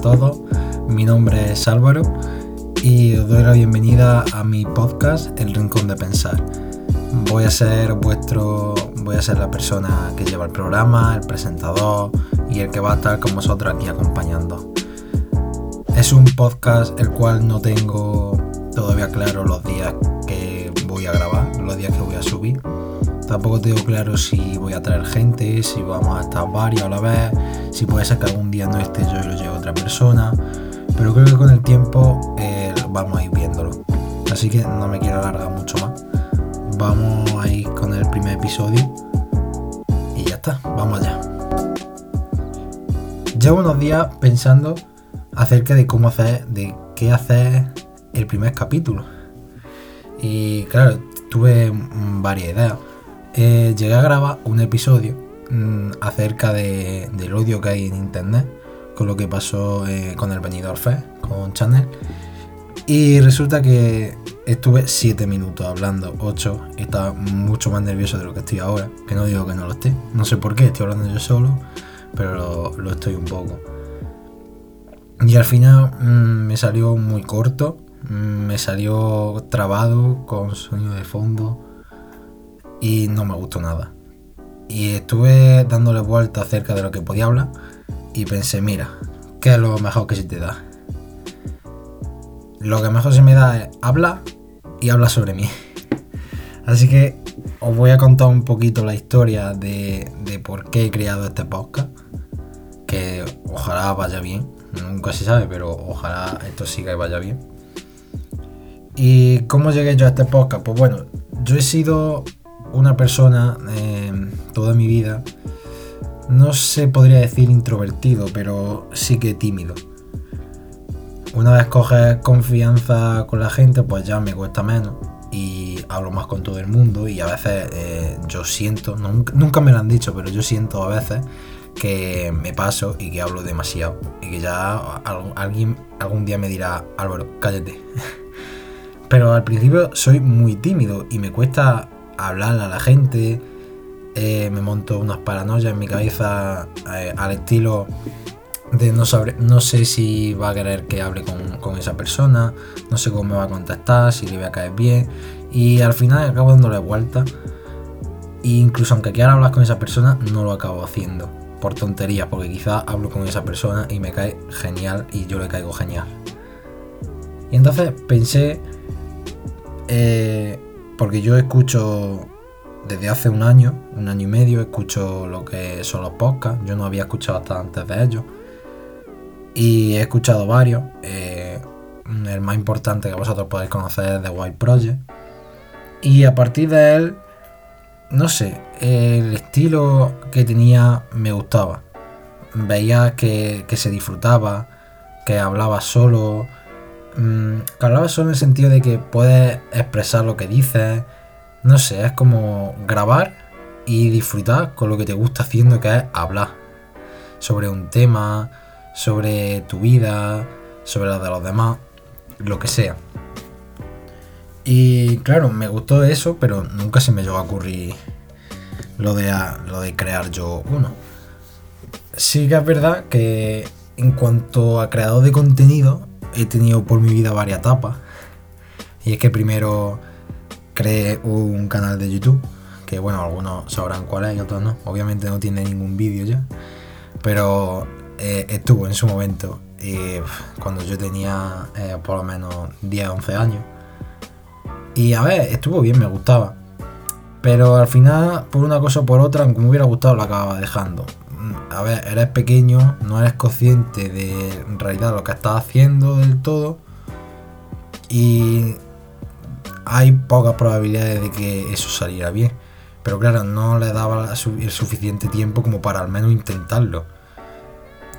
todos, mi nombre es Álvaro y os doy la bienvenida a mi podcast El Rincón de Pensar. Voy a ser vuestro, voy a ser la persona que lleva el programa, el presentador y el que va a estar con vosotros aquí acompañando. Es un podcast el cual no tengo todavía claro los días que voy a grabar, los días que voy a subir Tampoco tengo claro si voy a traer gente, si vamos a estar varios a la vez, si puede ser que algún día no esté yo lo lleve otra persona. Pero creo que con el tiempo eh, vamos a ir viéndolo. Así que no me quiero alargar mucho más. Vamos a ir con el primer episodio. Y ya está, vamos allá. Llevo unos días pensando acerca de cómo hacer, de qué hacer el primer capítulo. Y claro, tuve varias ideas. Eh, llegué a grabar un episodio mm, acerca del odio que hay en internet con lo que pasó eh, con el Benidorm Fest, con Channel. Y resulta que estuve 7 minutos hablando, 8, y estaba mucho más nervioso de lo que estoy ahora, que no digo que no lo esté. No sé por qué, estoy hablando yo solo, pero lo, estoy un poco. Y al final mm, me salió muy corto, mm, me salió trabado, con sonido de fondo y no me gustó nada. Y estuve dándole vuelta acerca de lo que podía hablar y pensé, mira, ¿qué es lo mejor que se te da? Lo que mejor se me da es hablar y hablar sobre mí. Así que os voy a contar un poquito la historia de, de por qué he creado este podcast. Que ojalá vaya bien. Nunca se sabe, pero ojalá esto siga y vaya bien. ¿Y cómo llegué yo a este podcast? Pues bueno, yo he sido una persona eh, toda mi vida, no se podría decir introvertido, pero sí que tímido. Una vez coges confianza con la gente, pues ya me cuesta menos y hablo más con todo el mundo y a veces eh, yo siento, nunca, me lo han dicho, pero yo siento a veces que me paso y que hablo demasiado y que ya alguien algún día me dirá, Álvaro, cállate. pero al principio soy muy tímido y me cuesta hablar a la gente, eh, me monto unas paranoias en mi cabeza eh, al estilo de no, saber, no sé si va a querer que hable con, esa persona, no sé cómo me va a contestar, si le voy a caer bien. Y al final acabo dándole vuelta. E incluso aunque quiera hablar con esa persona, no lo acabo haciendo. Por tonterías, porque quizás hablo con esa persona y me cae genial y yo le caigo genial. Y entonces pensé eh, porque yo escucho desde hace un año, un año y medio, escucho lo que son los podcasts. Yo no había escuchado hasta antes de ellos. Y he escuchado varios. Eh, el más importante que vosotros podéis conocer es The White Project. Y a partir de él, no sé, el estilo que tenía me gustaba. Veía que, que se disfrutaba, que hablaba solo, Mm, hablaba solo en el sentido de que puedes expresar lo que dices. No sé, es como grabar y disfrutar con lo que te gusta haciendo, que es hablar sobre un tema, sobre tu vida, sobre la de los demás, lo que sea. Y claro, me gustó eso, pero nunca se me llegó a ocurrir lo de, lo de crear yo uno. Sí que es verdad que en cuanto a creador de contenido, he tenido por mi vida varias etapas. Y es que primero creé un canal de YouTube, que bueno, algunos sabrán cuál es y otros no. Obviamente no tiene ningún vídeo ya, pero eh, estuvo en su momento, cuando yo tenía eh, por lo menos 10, 11 años. Y a ver, estuvo bien, me gustaba. Pero al final, por una cosa o por otra, aunque me hubiera gustado, lo acababa dejando a ver, eres pequeño, no eres consciente de realidad lo que estás haciendo del todo y hay pocas probabilidades de que eso saliera bien. Pero claro, no le daba el suficiente tiempo como para al menos intentarlo.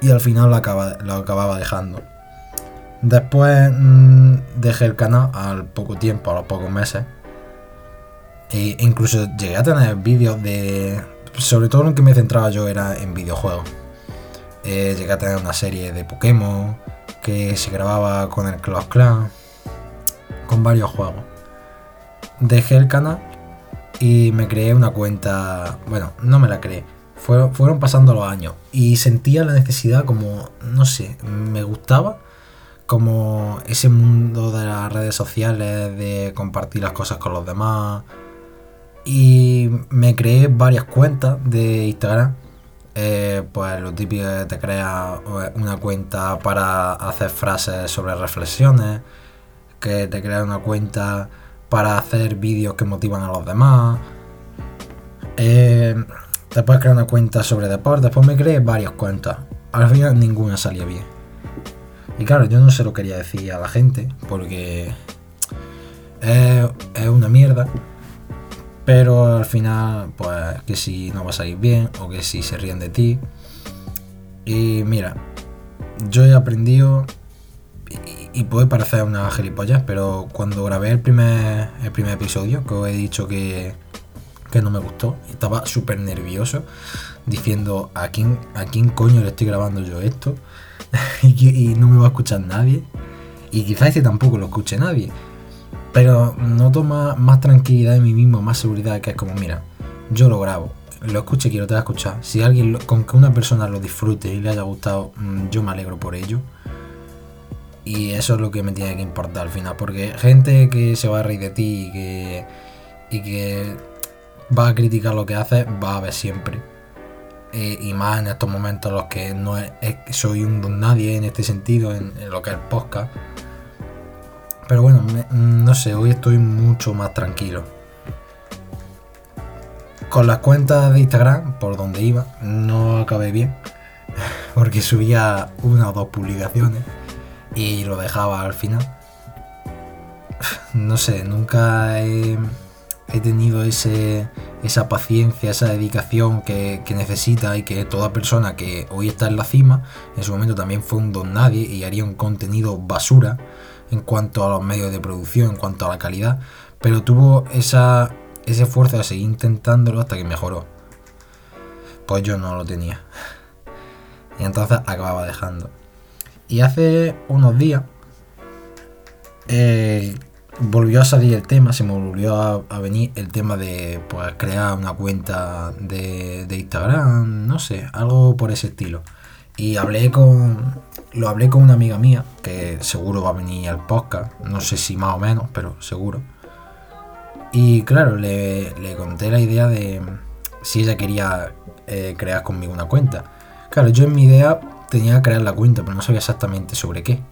Y al final lo, acababa dejando. Después mm, dejé el canal al poco tiempo, a los pocos meses. E incluso llegué a tener vídeos de sobre todo lo que me centraba yo era en videojuegos. Eh, llegué a tener una serie de Pokémon que se grababa con el Clash Clan, con varios juegos. Dejé el canal y me creé una cuenta, bueno, no me la creé, fueron, pasando los años y sentía la necesidad como, no sé, me gustaba como ese mundo de las redes sociales, de compartir las cosas con los demás. Y me creé varias cuentas de Instagram. Eh, pues lo típico que te crea una cuenta para hacer frases sobre reflexiones, que te crea una cuenta para hacer vídeos que motivan a los demás. Eh, te puedes crear una cuenta sobre deporte. Después me creé varias cuentas. Al final ninguna salía bien. Y claro, yo no se lo quería decir a la gente porque es, una mierda. Pero al final, pues que si no va a salir bien o que si se ríen de ti. Y mira, yo he aprendido y, puede parecer una gilipollas, pero cuando grabé el primer, el primer episodio, que os he dicho que, que no me gustó, estaba súper nervioso diciendo a quién, a quién coño le estoy grabando yo esto y, no me va a escuchar nadie. Y quizás este tampoco lo escuche nadie. Pero noto más, más tranquilidad en mí mismo, más seguridad, que es como, mira, yo lo grabo, lo escuche quiero te va a escuchar. Si alguien, con que una persona lo disfrute y le haya gustado, mm, yo me alegro por ello. Y eso es lo que me tiene que importar al final, porque gente que se va a reír de ti y que, y que va a criticar lo que haces, va a haber siempre. Eh, y más en estos momentos los que no soy un nadie en este sentido, en, lo que es podcast. Pero bueno, no sé, hoy estoy mucho más tranquilo. Con las cuentas de Instagram, por donde iba, no acabé bien. Porque subía una o dos publicaciones y lo dejaba al final. No sé, nunca he tenido ese, esa paciencia, esa dedicación que, necesita y que toda persona que hoy está en la cima, en su momento también fue un don nadie y haría un contenido basura en cuanto a los medios de producción, en cuanto a la calidad, pero tuvo esa, ese esfuerzo de seguir intentándolo hasta que mejoró. Pues yo no lo tenía. Y entonces acababa dejando. Y hace unos días eh, volvió a salir el tema, se me volvió a, venir el tema de pues, crear una cuenta de, Instagram, no sé, algo por ese estilo. Y hablé con. Lo hablé con una amiga mía, que seguro va a venir al podcast, no sé si más o menos, pero seguro. Y claro, le, conté la idea de si ella quería eh, crear conmigo una cuenta. Claro, yo en mi idea tenía que crear la cuenta, pero no sabía exactamente sobre qué.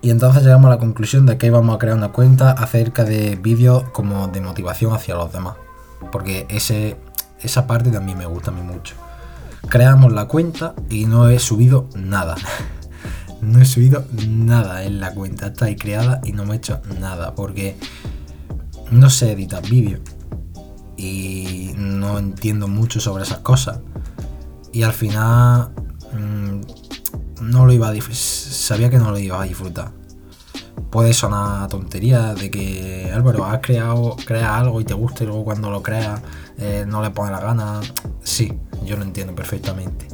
Y entonces llegamos a la conclusión de que íbamos a crear una cuenta acerca de vídeos como de motivación hacia los demás. Porque ese, esa parte también me gusta a mí mucho. Creamos la cuenta y no he subido nada. no he subido nada en la cuenta. Está ahí creada y no me he hecho nada. Porque no sé editar vídeos. Y no entiendo mucho sobre esas cosas. Y al final mm, no lo iba a sabía que no lo iba a disfrutar. Puede sonar tontería de que Álvaro has creado crea algo y te gusta y luego cuando lo creas eh, no le pone la gana. Sí, yo lo entiendo perfectamente.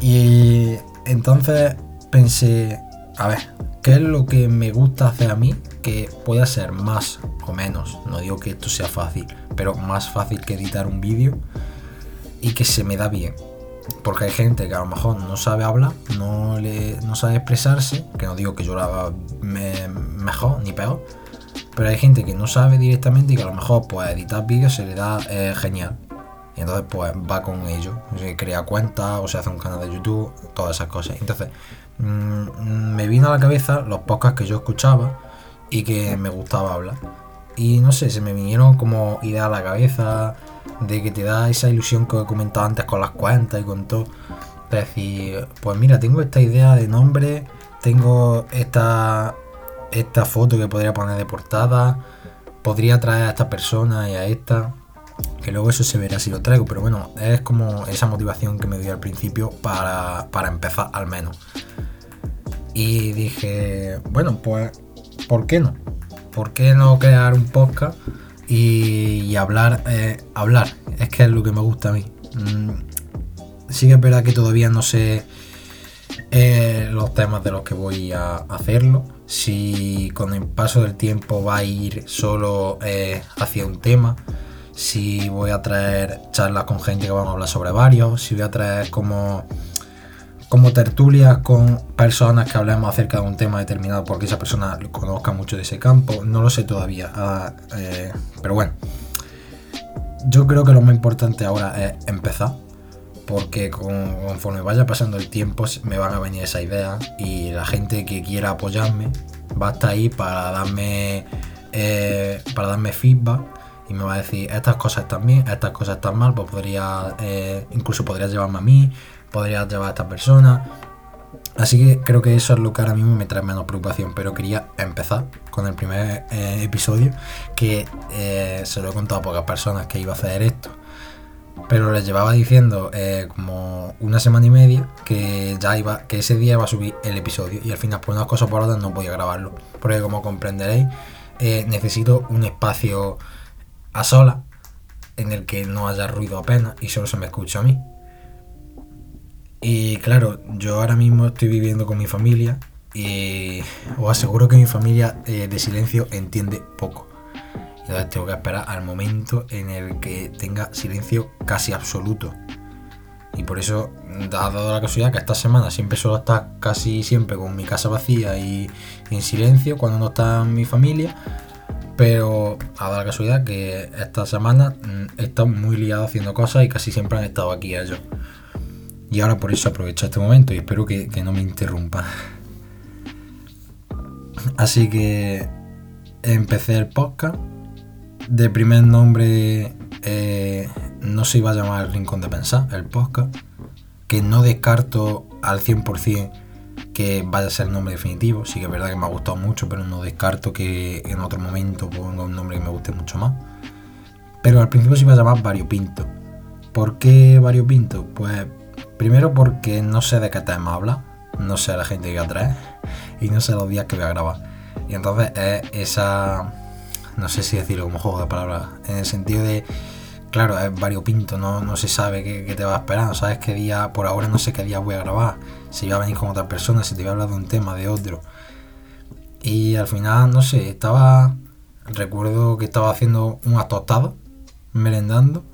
Y entonces pensé, a ver, ¿qué es lo que me gusta hacer a mí que pueda ser más o menos? No digo que esto sea fácil, pero más fácil que editar un vídeo y que se me da bien porque hay gente que a lo mejor no sabe hablar, no, le, no sabe expresarse, que no digo que yo haga mejor ni peor, pero hay gente que no sabe directamente y que a lo mejor pues editar vídeos se le da eh, genial. Y entonces pues va con ello, se crea cuenta o se hace un canal de YouTube, todas esas cosas. Entonces mm, me vino a la cabeza los podcasts que yo escuchaba y que me gustaba hablar. Y no sé, se me vinieron como ideas a la cabeza, de que te da esa ilusión que he comentado antes con las cuentas y con todo. Es decir, pues mira, tengo esta idea de nombre, tengo esta, esta foto que podría poner de portada, podría traer a esta persona y a esta, que luego eso se verá si lo traigo, pero bueno, es como esa motivación que me dio al principio para, para empezar al menos. Y dije, bueno, pues, ¿por qué no? ¿Por qué no crear un podcast? y, hablar, eh, hablar, es que es lo que me gusta a mí. Mm, sí que es verdad que todavía no sé eh, los temas de los que voy a hacerlo. Si con el paso del tiempo va a ir solo eh, hacia un tema si voy a traer charlas con gente que vamos a hablar sobre varios, si voy a traer como, como tertulias con personas que hablemos acerca de un tema determinado porque esa persona conozca mucho de ese campo, no lo sé todavía, ah, eh, pero bueno, yo creo que lo más importante ahora es empezar porque conforme vaya pasando el tiempo me van a venir esa idea y la gente que quiera apoyarme va a estar ahí para darme eh, para darme feedback y me va a decir estas cosas están bien, estas cosas están mal, pues podría eh, incluso podrías llevarme a mí, podrías llevar a esta persona. Así que creo que eso es lo que ahora mismo me trae menos preocupación, pero quería empezar con el primer eh, episodio que se lo he contado a pocas personas que iba a hacer esto pero les llevaba diciendo eh, como una semana y media que ya iba, que ese día iba a subir el episodio y al final por unas cosas por otras no podía grabarlo. Porque como comprenderéis, eh, necesito un espacio a sola en el que no haya ruido apenas y solo se me escucha a mí. Y claro, yo ahora mismo estoy viviendo con mi familia y os aseguro que mi familia eh, de silencio entiende poco. Entonces tengo que esperar al momento en el que tenga silencio casi absoluto. Y por eso dado la casualidad que esta semana siempre suelo estar casi siempre con mi casa vacía y, en silencio cuando no está mi familia. Pero dado la casualidad que esta semana mm, he estado muy liado haciendo cosas y casi siempre han estado aquí ellos. Y ahora por eso aprovecho este momento y espero que, que no me interrumpa. Así que empecé el podcast de primer nombre eh, no se iba a llamar el Rincón de Pensar, el podcast, que no descarto al 100% que vaya a ser el nombre definitivo, sí que es verdad que me ha gustado mucho, pero no descarto que en otro momento ponga un nombre que me guste mucho más. Pero al principio se iba a llamar Variopinto. ¿Por qué Variopinto? Pues primero porque no sé de qué tema habla, no sé la gente que va a traer y no sé los días que voy a grabar. Y entonces es esa no sé si decirlo como juego de palabras, en el sentido de, claro, es variopinto, no, no se sabe qué, te va a esperar, no sabes qué día, por ahora no sé qué día voy a grabar, si voy a venir con otra persona, si te voy a hablar de un tema, de otro. Y al final, no sé, estaba, recuerdo que estaba haciendo una tostada, merendando,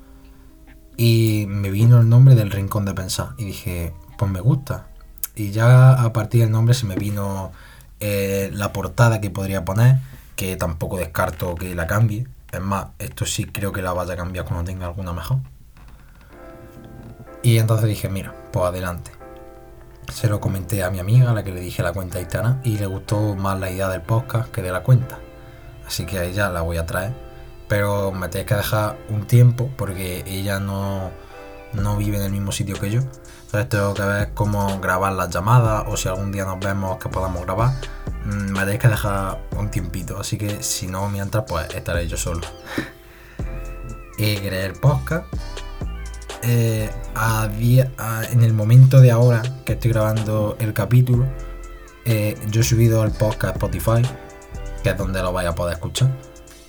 y me vino el nombre del Rincón de Pensar, y dije, pues me gusta. Y ya a partir del nombre se me vino eh, la portada que podría poner que tampoco descarto que la cambie. Es más, esto sí creo que la vaya a cambiar cuando tenga alguna mejor. Y entonces dije, mira, pues adelante. Se lo comenté a mi amiga, a la que le dije la cuenta de Instagram, y le gustó más la idea del podcast que de la cuenta. Así que a ella la voy a traer. Pero me tenéis que dejar un tiempo porque ella no, no vive en el mismo sitio que yo. Entonces tengo que ver cómo grabar las llamadas o si algún día nos vemos que podamos grabar. Mm, me tenéis que dejar un tiempito, así que si no mientras pues estaré yo solo. y el podcast. Eh, en el momento de ahora que estoy grabando el capítulo, eh, yo he subido el podcast Spotify, que es donde lo vais a poder escuchar,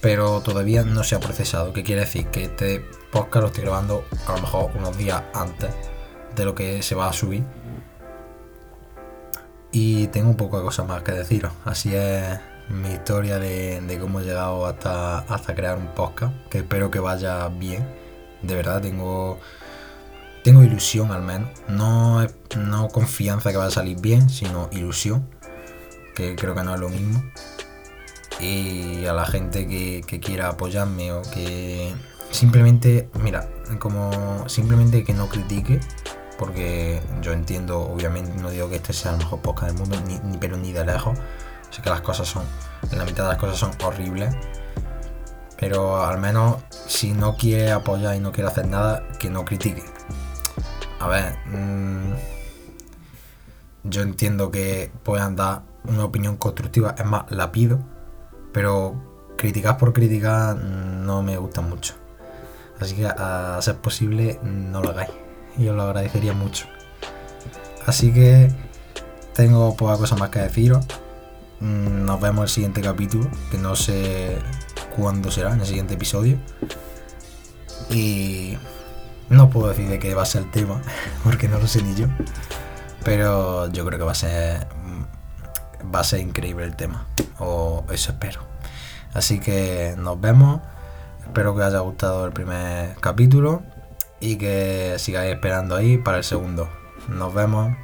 pero todavía no se ha procesado. ¿Qué quiere decir? Que este podcast lo estoy grabando a lo mejor unos días antes de lo que se va a subir y tengo un poco de cosas más que deciros. Así es mi historia de, cómo he llegado hasta, hasta crear un podcast, que espero que vaya bien. De verdad, tengo, tengo ilusión al menos. No, no confianza que va a salir bien, sino ilusión, que creo que no es lo mismo. Y a la gente que, quiera apoyarme o que simplemente, mira, como simplemente que no critique porque yo entiendo, obviamente, no digo que este sea el mejor podcast del mundo, ni, pero ni de lejos. Sé que las cosas son, la mitad de las cosas son horribles, pero al menos si no quiere apoyar y no quiere hacer nada, que no critique. A ver, mmm, yo entiendo que puedan dar una opinión constructiva, es más, la pido, pero criticar por criticar no me gusta mucho. Así que a ser posible, no lo hagáis y os lo agradecería mucho. Así que tengo poca cosa más que deciros. Mm, nos vemos en el siguiente capítulo, que no sé cuándo será, en el siguiente episodio. Y no puedo decir de qué va a ser el tema, porque no lo sé ni yo. Pero yo creo que va a ser va a ser increíble el tema, o eso espero. Así que nos vemos. Espero que os haya gustado el primer capítulo y que sigáis esperando ahí para el segundo. Nos vemos.